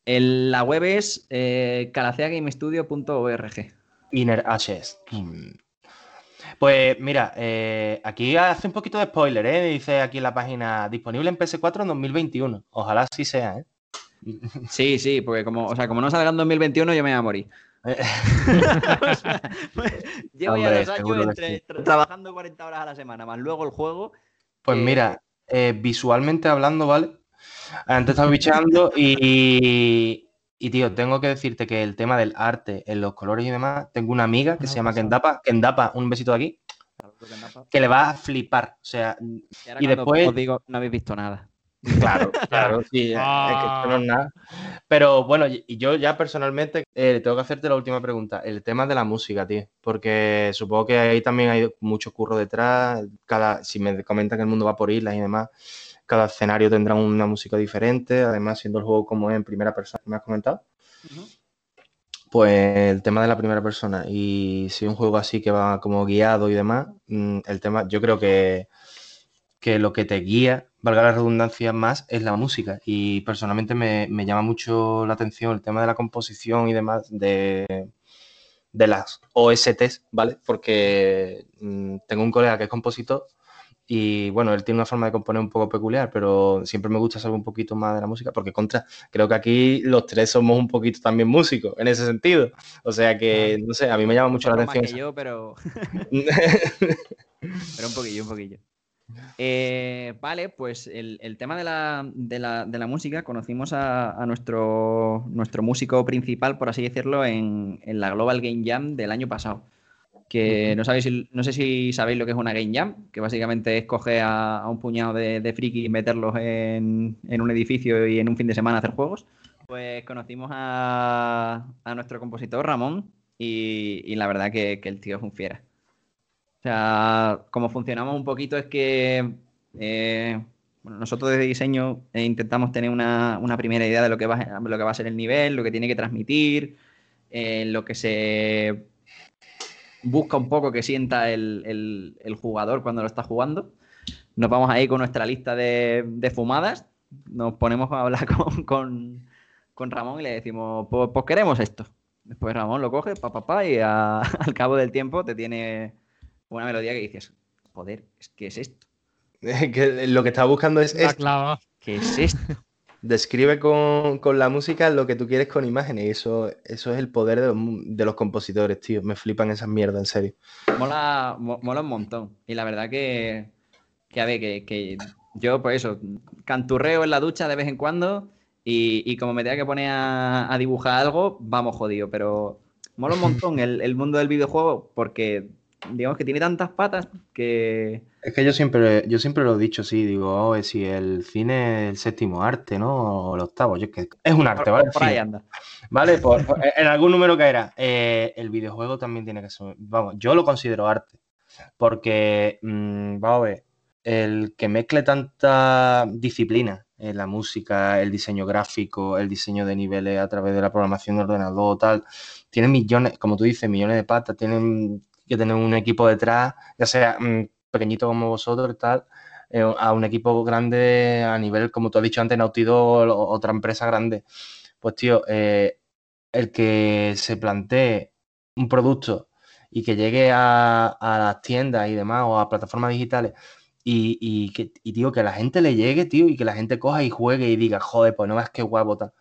El- la web es eh, calaceagamestudio.org. Inner Ashes. Mm. Pues mira, eh, aquí hace un poquito de spoiler, ¿eh? Dice aquí en la página disponible en PS4 en 2021. Ojalá así sea, ¿eh? Sí, sí, porque como, o sea, como no salga en 2021, yo me voy a morir. Llevo ya dos años entre- sí. trabajando 40 horas a la semana, más luego el juego. Pues Eh, mira, eh, visualmente hablando, ¿vale? Antes estaba bicheando y, y, tío, tengo que decirte que el tema del arte, en los colores y demás, tengo una amiga que Ah, se llama pasado. Kendapa, Kendapa, un besito de aquí, que le va a flipar. O sea, Y, después- os digo, no habéis visto nada. Claro, claro, sí, es que esto no es nada. Pero bueno, yo ya personalmente eh, tengo que hacerte la última pregunta. El tema de la música, tío. Porque supongo que ahí también hay mucho curro detrás. Cada, si me comentan que el mundo va por islas y demás, cada escenario tendrá una música diferente. Además, siendo el juego como es en primera persona, que me has comentado. Pues el tema de la primera persona y si un juego así que va como guiado y demás, mm, el tema, yo creo que, que lo que te guía, valga la redundancia más, es la música. Y personalmente me, me llama mucho la atención el tema de la composición y demás de, de las OSTs, ¿vale? Porque mm, tengo un colega que es compositor y bueno, él tiene una forma de componer un poco peculiar, pero siempre me gusta saber un poquito más de la música, porque contra, creo que aquí los tres somos un poquito también músicos en ese sentido. O sea que, no sé, a mí me llama mucho la Poco más atención. que yo, pero, pero un poquillo, un poquillo. Eh, vale, pues el, el tema de la, de la- de la música, conocimos a, a nuestro, nuestro músico principal, por así decirlo, en, en la Global Game Jam del año pasado. Que no, sabéis, no sé si sabéis lo que es una Game Jam, que básicamente es coger a, a un puñado de, de frikis y meterlos en, en un edificio y en un fin de semana hacer juegos. Pues conocimos a, a nuestro compositor Ramón y, y la verdad que, que el tío es un fiera. O sea, como funcionamos un poquito es que eh, bueno, nosotros desde diseño eh, intentamos tener una, una primera idea de lo que, va, lo que va a ser el nivel, lo que tiene que transmitir, eh, lo que se busca un poco que sienta el, el- jugador cuando lo está jugando. Nos vamos ahí con nuestra lista de, de fumadas, nos ponemos a hablar con, con- Ramón y le decimos, pues, pues queremos esto. Después Ramón lo coge, pa, pa, pa, y al cabo del tiempo te tiene una melodía que dices, joder, es- ¿qué es esto? que lo que estaba buscando es La esto. clava. ¿Qué es esto? Describe con, con la música lo que tú quieres con imágenes. Y eso, eso es el poder de los, mu- de los compositores, tío. Me flipan esas mierdas, en serio. Mola, mo- mola un montón. Y la verdad que, que a ver, que, que yo, pues eso, canturreo en la ducha de vez en cuando y, y como me tenga que poner a, a dibujar algo, vamos jodido. Pero mola un montón el, el mundo del videojuego porque, digamos que tiene tantas patas que... Es que yo siempre, yo siempre lo he dicho, sí, digo, oh, si el cine es el séptimo arte, ¿no? O el octavo, yo que es un arte, ¿vale? Por ahí anda. Vale, por- en algún número caerá. Eh, el videojuego también tiene que ser, vamos, yo lo considero arte, porque, mm, vamos a ver, el que mezcle tanta disciplina en la música, el diseño gráfico, el diseño de niveles a través de la programación de ordenador, tal, tiene millones, como tú dices, millones de patas, tienen que tener un equipo detrás, ya sea mm, pequeñito como vosotros, tal, eh, a un equipo grande a nivel, como tú has dicho antes, Naughty Dog o otra empresa grande. Pues, tío, eh, el que se plantee un producto y que llegue a, a las tiendas y demás o a plataformas digitales y, y que, y, tío, que la gente le llegue, tío, y que la gente coja y juegue y diga, joder, pues no más que guapo, tal.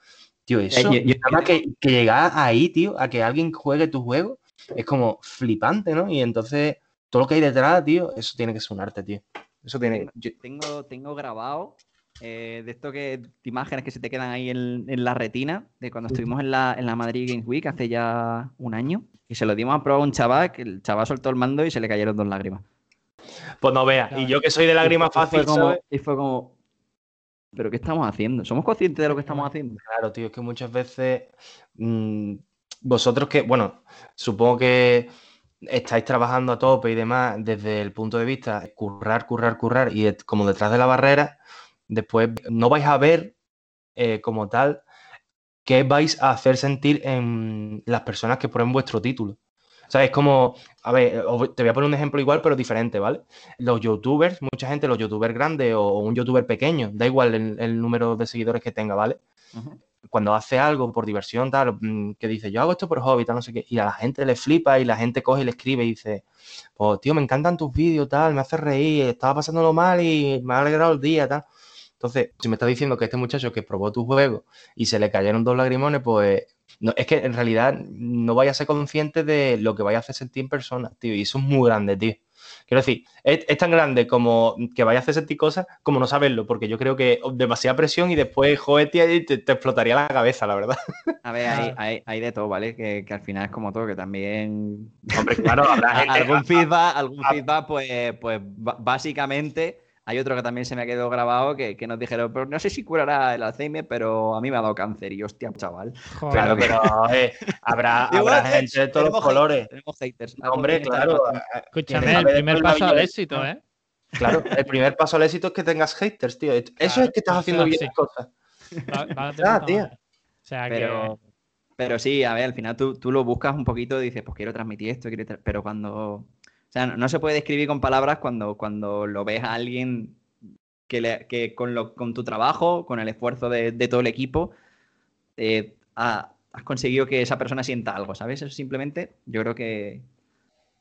Tío, eso, yo- yo- nada más que, que llegar ahí, tío, a que alguien juegue tu juego, es como flipante, ¿no? Y entonces, todo lo que hay detrás, tío, eso tiene que ser un arte, tío. Eso tiene... Tengo, tengo, tengo grabado eh, de esto que de imágenes que se te quedan ahí en, en la retina, de cuando estuvimos en la, en la Madrid Games Week hace ya un año, y se lo dimos a probar a un chaval, que el chaval soltó el mando y se le cayeron dos lágrimas. Pues no veas. Y yo que soy de lágrimas Y fue fácil, como, ¿sabes? y fue como, ¿pero qué estamos haciendo? ¿Somos conscientes de lo que estamos haciendo? Claro, tío, es que muchas veces mm, vosotros que, bueno, supongo que estáis trabajando a tope y demás desde el punto de vista de currar, currar, currar y como detrás de la barrera, después no vais a ver eh, como tal qué vais a hacer sentir en las personas que ponen vuestro título. O sea, es como, a ver, te voy a poner un ejemplo igual, pero diferente, ¿vale? Los youtubers, mucha gente, los youtubers grandes o, un youtuber pequeño, da igual el, el número de seguidores que tenga, ¿vale? Cuando hace algo por diversión, tal, mm, que dice, yo hago esto por hobby, tal, no sé qué, y a la gente le flipa y la gente coge y le escribe y dice, pues tío, me encantan tus vídeos, tal, me hace reír, estaba pasándolo mal y me ha alegrado el día, tal. Entonces, si me estás diciendo que este muchacho que probó tu juego y se le cayeron dos lagrimones, pues no, es que en realidad no vaya a ser consciente de lo que vaya a hacer sentir en persona, tío, y eso es muy grande, tío. Quiero decir, es, es tan grande como que vaya a hacer sentir cosas como no saberlo, porque yo creo que demasiada presión y después, joder, tía, y te, te explotaría la cabeza, la verdad. A ver, hay, Claro. hay, hay de todo, ¿vale? Que, que al final es como todo, que también Hombre, claro, habrá A- gente. algún feedback, algún feedback, pues, pues básicamente hay otro que también se me ha quedado grabado que, que nos dijeron, pero no sé si curará el Alzheimer, pero a mí me ha dado cáncer y hostia, chaval. Joder. Claro, pero eh, habrá, habrá eh, gente de todos los colores. Tenemos haters. Hombre, que claro. a- Escúchame, que el primer paso al éxito, ¿eh? Claro, el primer paso al éxito es que tengas haters, tío. Eso Claro, es que estás haciendo bien así. las cosas. Va- Ah, tío. O sea Pero, pero sí, a ver, al final tú, tú lo buscas un poquito y dices, pues quiero transmitir esto, quiero tra- pero cuando... Sea, no, no se puede describir con palabras cuando, cuando lo ves a alguien que, le- que con, lo, con tu trabajo, con el esfuerzo de, de todo el equipo, eh, ha- has conseguido que esa persona sienta algo, ¿sabes? Eso simplemente yo creo que,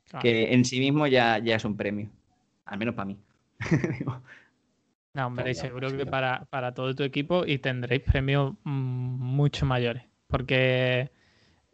que, claro. que en sí mismo ya, ya es un premio. Al menos para mí. No, hombre, y seguro que para, para todo tu equipo y tendréis premios mm, mucho mayores. Porque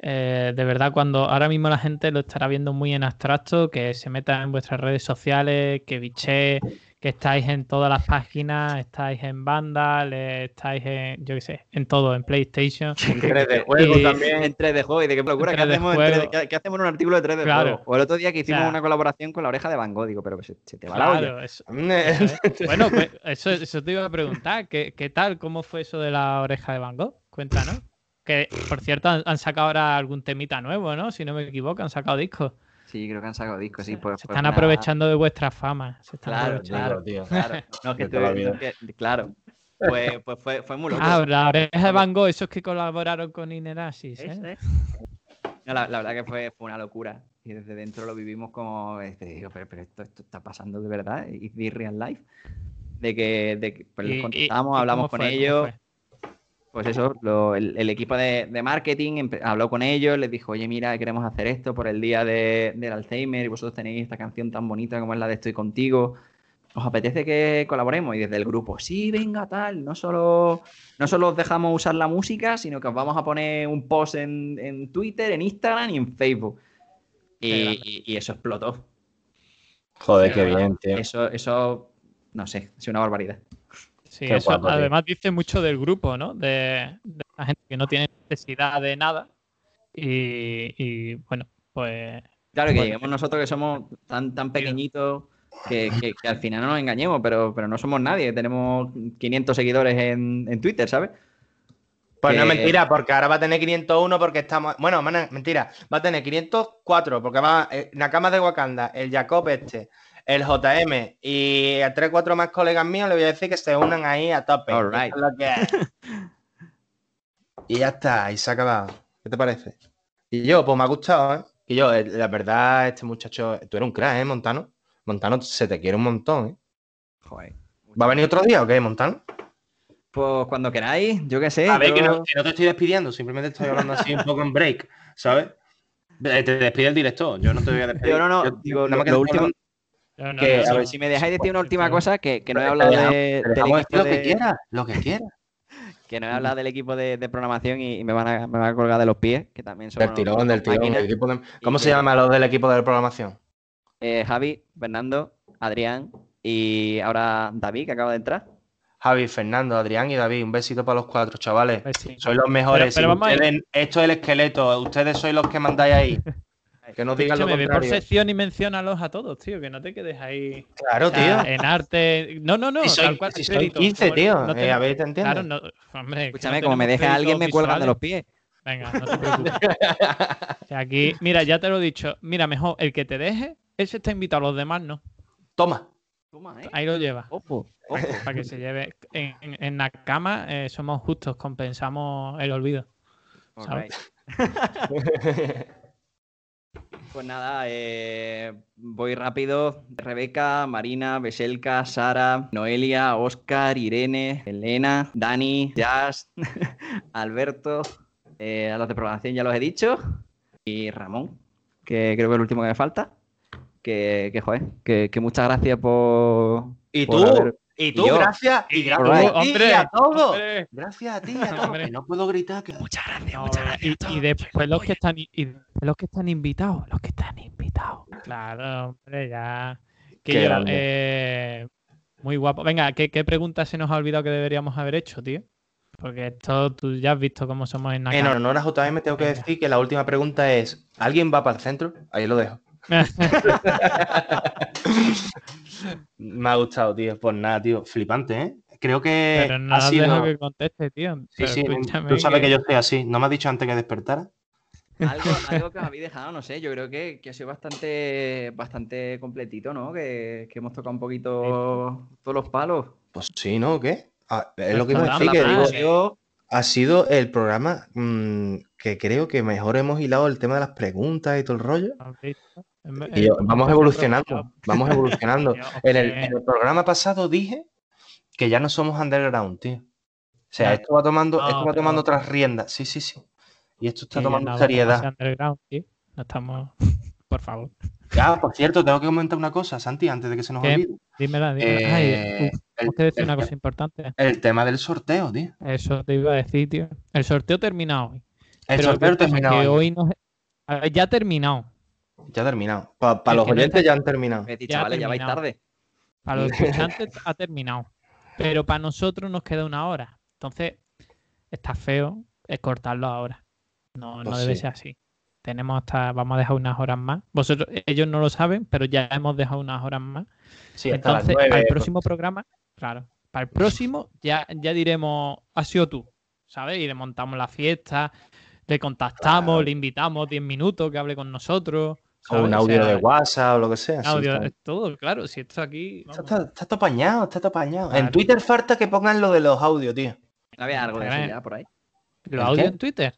eh, de verdad, cuando ahora mismo la gente lo estará viendo muy en abstracto, que se meta en vuestras redes sociales, que biché, que estáis en todas las páginas, estáis en Vandal, eh, estáis en, yo qué sé, en todo, en PlayStation. En 3D juego Y- también. En 3D juego y de qué locura, ¿qué 3D hacemos, en juego. 3D? ¿Qué- qué hacemos en un artículo de 3D Claro. juego? O el otro día que hicimos una colaboración con la oreja de Van Gogh, digo, pero se, se te va la olla. Claro, eso, eso es. Bueno, pues eso, eso te iba a preguntar. ¿qué, ¿Qué tal? ¿Cómo fue eso de la oreja de Van Gogh? Cuéntanos. Que, por cierto, han, han sacado ahora algún temita nuevo, ¿no? Si no me equivoco, han sacado discos. Sí, creo que han sacado discos, sí. Pues, se pues están una- aprovechando de vuestra fama. Se están Claro, claro, tío. claro. No, que que- claro. Pues, pues fue, fue muy loco. Ah, la oreja de Van Gogh, esos que colaboraron con Inerasis, ¿eh? No, la, la verdad que fue, fue una locura. Y desde dentro lo vivimos como, este, digo, pero, pero esto, esto está pasando de verdad, y real life. De que, de que pues, les contestamos, hablamos con ellos. Pues eso, lo- el, el equipo de, de marketing habló con ellos, les dijo, oye, mira, queremos hacer esto por el día de- del Alzheimer y vosotros tenéis esta canción tan bonita como es la de Estoy contigo. ¿Os apetece que colaboremos? Y desde el grupo, sí, venga, tal. No solo, no solo os dejamos usar la música, sino que os vamos a poner un post en, en Twitter, en Instagram y en Facebook. Y, grande. y- y eso explotó. Joder, Qué qué bien, tío. Eso, eso, no sé, es una barbaridad. Sí, Qué eso guapo, tío. además dice mucho del grupo, ¿no? De, de la gente que no tiene necesidad de nada. Y, y, bueno, pues Claro, que Bueno. lleguemos nosotros que somos tan, tan pequeñitos que, que- que al final no nos engañemos, pero, pero no somos nadie. Tenemos 500 seguidores en, en Twitter, ¿sabes? Pues no mentira, porque ahora va a tener 501 porque estamos. Bueno, man- mentira. Va a tener 504 porque va eh, Nakama de Wakanda, el Jacob este, el JM y a 3 4 más colegas míos le voy a decir que se unan ahí a tope. All right. Eso es lo que es. y ya está, y se ha acabado. ¿Qué te parece? Y yo, pues me ha gustado, ¿eh? Y yo, eh, la verdad, este muchacho, tú eres un crack, ¿eh, Montano? Montano se te quiere un montón, ¿eh? Joder. ¿Va a venir otro día o qué, Montano? Pues cuando queráis, yo qué sé. A ver, yo- que no, que no te estoy despidiendo, simplemente estoy hablando así un poco en break, ¿sabes? Eh, Te despide el director, yo no te voy a despedir. Yo no, no, Yo- digo, nada más lo- que lo te último- pongo- yo no- Que, no a sé. ver, si me dejáis decir una última cosa, que, que no he hablado de- te del equipo lo que de- quieras, lo que quieras. que no he hablado del equipo de, de programación y, y me, van a, me van a colgar de los pies, que también son Del tirón, del tirón. del equipo de- ¿Cómo se que- llama los del equipo de programación? Eh, Javi, Fernando, Adrián y ahora David, que acaba de entrar. Javi, Fernando, Adrián y David. Un besito para los cuatro, chavales. Sí. Sois los mejores. Pero- pero ustedes- esto es el esqueleto. Ustedes sois los que mandáis ahí. Que no digan lo Escúchame, ve por contrario. sección y menciónalos a todos, tío, que no te quedes ahí. Claro, o sea, tío. En arte. No, no, no. Si soy, tal cual, si soy crédito. 15, Como tío. no eh, a ver, ¿te entiendes? Claro, no, hombre. Escúchame, no como me deje a alguien, me cuelgan de los pies. Venga, no te preocupes. O sea, aquí, mira, ya te lo he dicho. Mira, mejor el que te deje, ese está invitado, los demás no. Toma. Toma, ¿eh? Ahí lo lleva. Ojo. Para que se lleve. En, en, en la cama eh, somos justos, compensamos el olvido. ¿sabes? Pues nada, eh, voy rápido. Rebeca, Marina, Beselka, Sara, Noelia, Oscar, Irene, Elena, Dani, Jazz, Alberto, eh, a los de programación ya los he dicho, y Ramón, que creo que es el último que me falta. Que, que joder, que, que muchas gracias por. Y por tú, haber- y tú, y yo. gracias. Y gracias a ti y Hombre, a todos. hombre. Gracias a ti y a todos. Hombre. Que no puedo gritar. Que... Muchas gracias, No, muchas gracias. y, después los que están y los que están invitados, los que están invitados. Claro, hombre, ya. Que Qué yo, grande. eh, muy guapo. Venga, ¿qué, ¿qué pregunta se nos ha olvidado que deberíamos haber hecho, tío? Porque esto tú ya has visto cómo somos en la En honor a JM tengo que decir que la última pregunta es, ¿alguien va para el centro? Ahí lo dejo. Me ha gustado, tío. Pues nada, tío. Flipante, ¿eh? Creo que Pero no ha sido... que conteste, tío. Sí, sí, tú sabes que yo estoy así. ¿No me has dicho antes que despertara? Algo, algo que os habéis dejado, no sé, yo creo que, que ha sido bastante, bastante completito, ¿no? Que, que hemos tocado un poquito todos los palos. Pues sí, ¿no? ¿Qué? Ah, es lo que Pues iba a nada decir, que digo, eh. ha sido el programa mm, que creo que mejor hemos hilado el tema de las preguntas y todo el rollo. Y yo- vamos evolucionando, vamos evolucionando. En el, hombre. en el programa pasado dije que ya no somos underground, tío. O sea, Ya. esto va tomando, No, esto va tomando otras riendas. Sí, sí, sí. Y esto está tomando no, seriedad. No estamos. Por favor. Ah, por cierto, tengo que comentar una cosa, Santi, antes de que se nos ¿Qué? olvide. Dímela, dímela. Eh, tengo que decir el- una cosa importante. el tema del sorteo, tío. Eso te iba a decir, tío. El sorteo termina hoy. El Pero sorteo ya. hoy Ya ha terminado. Ya ha terminado. Para los no oyentes ya han terminado. He dicho, Ya ha vale, ya vais terminado. tarde. Para los escuchantes ha terminado. Pero para nosotros nos queda una hora. Entonces, está feo es cortarlo ahora. No, no Pues debe sí. ser así. Tenemos hasta, vamos a dejar unas horas más. Vosotros, ellos no lo saben, pero ya hemos dejado unas horas más. Sí, Entonces, para el próximo programa, claro, para el próximo ya, ya diremos, has sido tú, ¿sabes? Y le montamos la fiesta, le contactamos, Claro. le invitamos 10 minutos que hable con nosotros. O un audio sea, de WhatsApp o lo que sea. sí, audio, está- todo, claro, si esto aquí... Está, vamos. está, está todo apañado, está todo apañado. En. Twitter falta que pongan lo de los audios, tío. Había algo de eso ya por ahí. ¿Los ¿El audios en Twitter?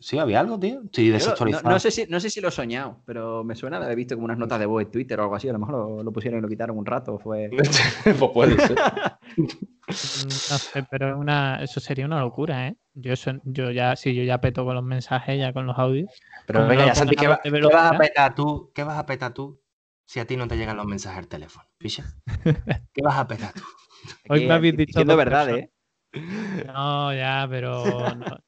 Sí, había algo, tío. Estoy Yo no, desactualizado. no sé si, no sé si lo he soñado, pero me suena de haber visto como unas notas de voz en Twitter o algo así. A lo mejor lo, lo pusieron y lo quitaron un rato. Fue... pues puede ser. Mm, No sé, pero una, eso sería una locura, ¿eh? Yo, eso- yo ya, si yo ya peto con los mensajes, ya con los audios. Pero venga, no ya Santi, va, ¿Qué vas a velocidad, petar tú? ¿Qué vas a petar tú si a ti no te llegan los mensajes al teléfono? Ficha. ¿Qué vas a petar tú? Hoy me habéis dicho Diciendo verdad. ¿eh? No, ya, pero no,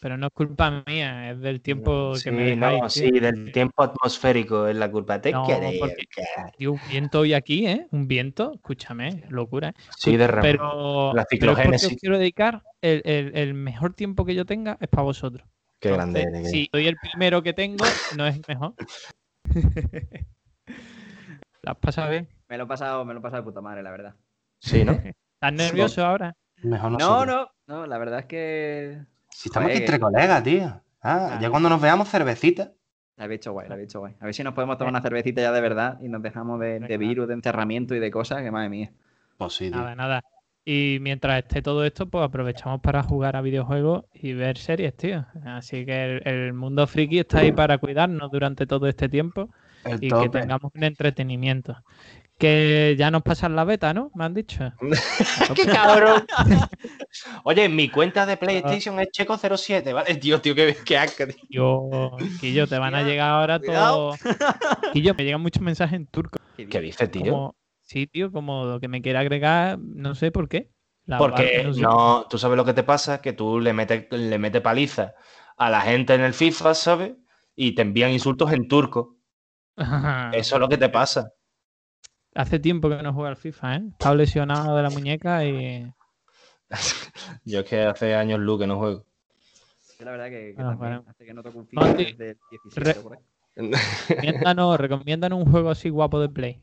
pero no es culpa mía, es del tiempo que me Sí, no, dejáis. sí, del tiempo atmosférico es la culpa. Te No, queréis, porque- un viento hoy aquí, ¿eh? Un viento, escúchame, locura. ¿eh? Sí, de remo. Pero, La pero es porque os ciclogénesis. quiero dedicar el, el- el mejor tiempo que yo tenga es para vosotros. Qué grande eres. Si soy el primero que tengo, no es el mejor. ¿La has pasado bien? Me lo he pasado, me lo he pasado de puta madre, la verdad. Sí, ¿no? ¿Estás nervioso ahora? Mejor No, no, no, la verdad es que Si estamos aquí entre colegas, tío. Ah, Ah. ya cuando nos veamos, cervecita. la habéis hecho guay, la habéis hecho guay. A ver si nos podemos tomar una cervecita ya de verdad y nos dejamos de, virus, de encerramiento y de cosas, que madre mía. Pues sí, tío. Nada, nada. Y mientras esté todo esto, pues aprovechamos para jugar a videojuegos y ver series, tío. Así que el, el mundo friki está ahí para cuidarnos durante todo este tiempo El y que tengamos un entretenimiento. Que ya nos pasan la beta, ¿no? Me han dicho. ¡Qué cabrón! Oye, en mi cuenta de PlayStation es Checo07, ¿vale? Tío, tío, qué, qué asco, tío. Yo, Quillo, te van a llegar ahora todos. Quillo, me llegan muchos mensajes en turco. ¿Qué dices, tío? Como, sí, tío, como que me quiere agregar, no sé por qué. La Porque sé. no, tú sabes lo que te pasa, que tú le metes, le metes paliza a la gente en el FIFA, ¿sabes? Y te envían insultos en turco. Eso es lo que te pasa. Hace tiempo que no juega al FIFA, ¿eh? Estaba lesionado de la muñeca y. Yo es que hace años luz que no juego. La verdad que, que Ah, también bueno. hace que no toco un No, FIFA tío. desde el 17 Re- por ahí. Recomiéndanos, recomiéndanos un juego así guapo de Play.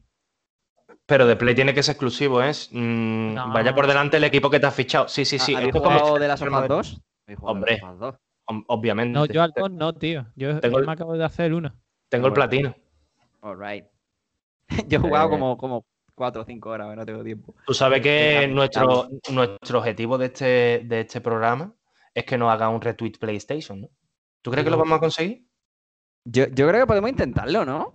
Pero de Play tiene que ser exclusivo, ¿eh? Mm, No. Vaya por delante el equipo que te has fichado. Sí, sí, sí. Ah, ¿Habéis esto es como- jugado de las Us 2? ¿Habéis jugado Hombre. de las Us 2? ob- Obviamente. No, yo al 2 no, tío. Yo, Tengo el- me acabo de hacer uno. Tengo el Bueno. platino. Alright. Yo he jugado Eh. como, como 4 o 5 horas, no tengo tiempo. Tú sabes que nuestro, nuestro objetivo de este, de este programa es que nos haga un retweet PlayStation, ¿no? ¿Tú crees que lo vamos a conseguir? Yo, yo creo que podemos intentarlo, ¿no?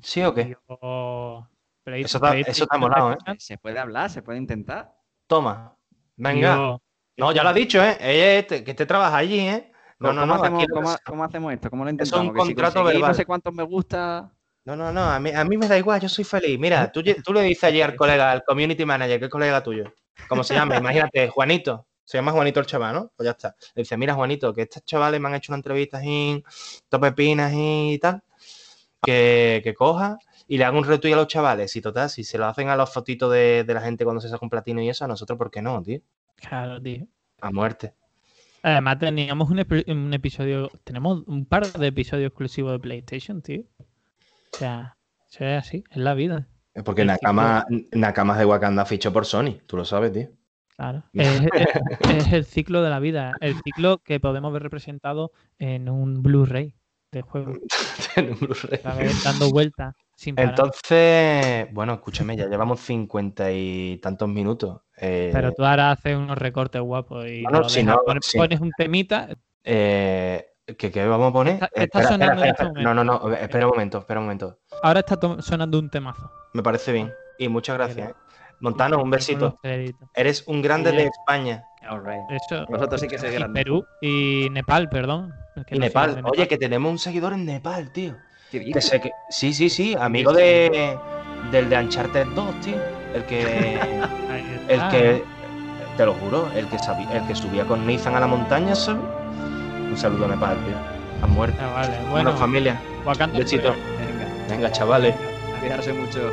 ¿Sí o qué? Yo- Play- Eso está- eso está molado, ¿eh? Se puede hablar, se puede intentar. Toma. Venga. Yo- No, ya lo has dicho, ¿eh? Ella este- que te trabaja allí, ¿eh? No, no, ¿Cómo, no. hacemos, cómo- hacemos esto? ¿Cómo lo es un intentamos? Que si contrato conseguís verbal. No sé cuántos me gusta. No, no, no. A mí, a mí me da igual, yo soy feliz. Mira, tú, tú le dices allí al colega, al community manager, que es colega tuyo. ¿Cómo se llama? Imagínate, Juanito. Se llama Juanito el chaval, ¿no? Pues ya está. Le dice, mira, Juanito, que estos chavales me han hecho una entrevista en Topepinas y tal. Que, que coja y le haga un retweet a los chavales. Y total, si se lo hacen a las fotitos de, de la gente cuando se saca un platino y eso, a nosotros, ¿por qué no, tío? Claro, tío. A muerte. Además teníamos un episodio, tenemos un par de episodios exclusivos de PlayStation, tío. O sea, eso es así, es la vida. Es Porque Nakama, Nakamas de Wakanda fichó por Sony, tú lo sabes, tío. Claro. Es, es- es el ciclo de la vida, el ciclo que podemos ver representado en un Blu-ray de juego, En un Blu-ray. dando vueltas sin parar. Entonces, bueno, escúchame, ya llevamos cincuenta y tantos minutos. Eh, Pero tú ahora haces unos recortes guapos y No, no, lo si no, pones, sí. pones un temita. eh, ¿qué, qué vamos a poner? Está- sonando este No, no, no, espera un momento, espera un momento. Ahora está sonando un temazo. Me parece bien. Y muchas gracias. ¿eh? Montano, un besito. Eres un grande de. España. Alright. Eso. Vosotros sí que sois grandes. Perú y Nepal, perdón. que Y no Nepal. Oye, que tenemos un seguidor en Nepal, tío. ¿Qué Que sé que... Sí, sí, sí, amigo de del de Uncharted 2, tío. El que el que te lo juro, el que sabía, el que subía con Nathan a la montaña, ¿sabes? Un saludo a Nepal, tío. A muerte. Ah, vale. Bueno, Bueno, familia. Venga, Venga, chavales. cuidarse mucho.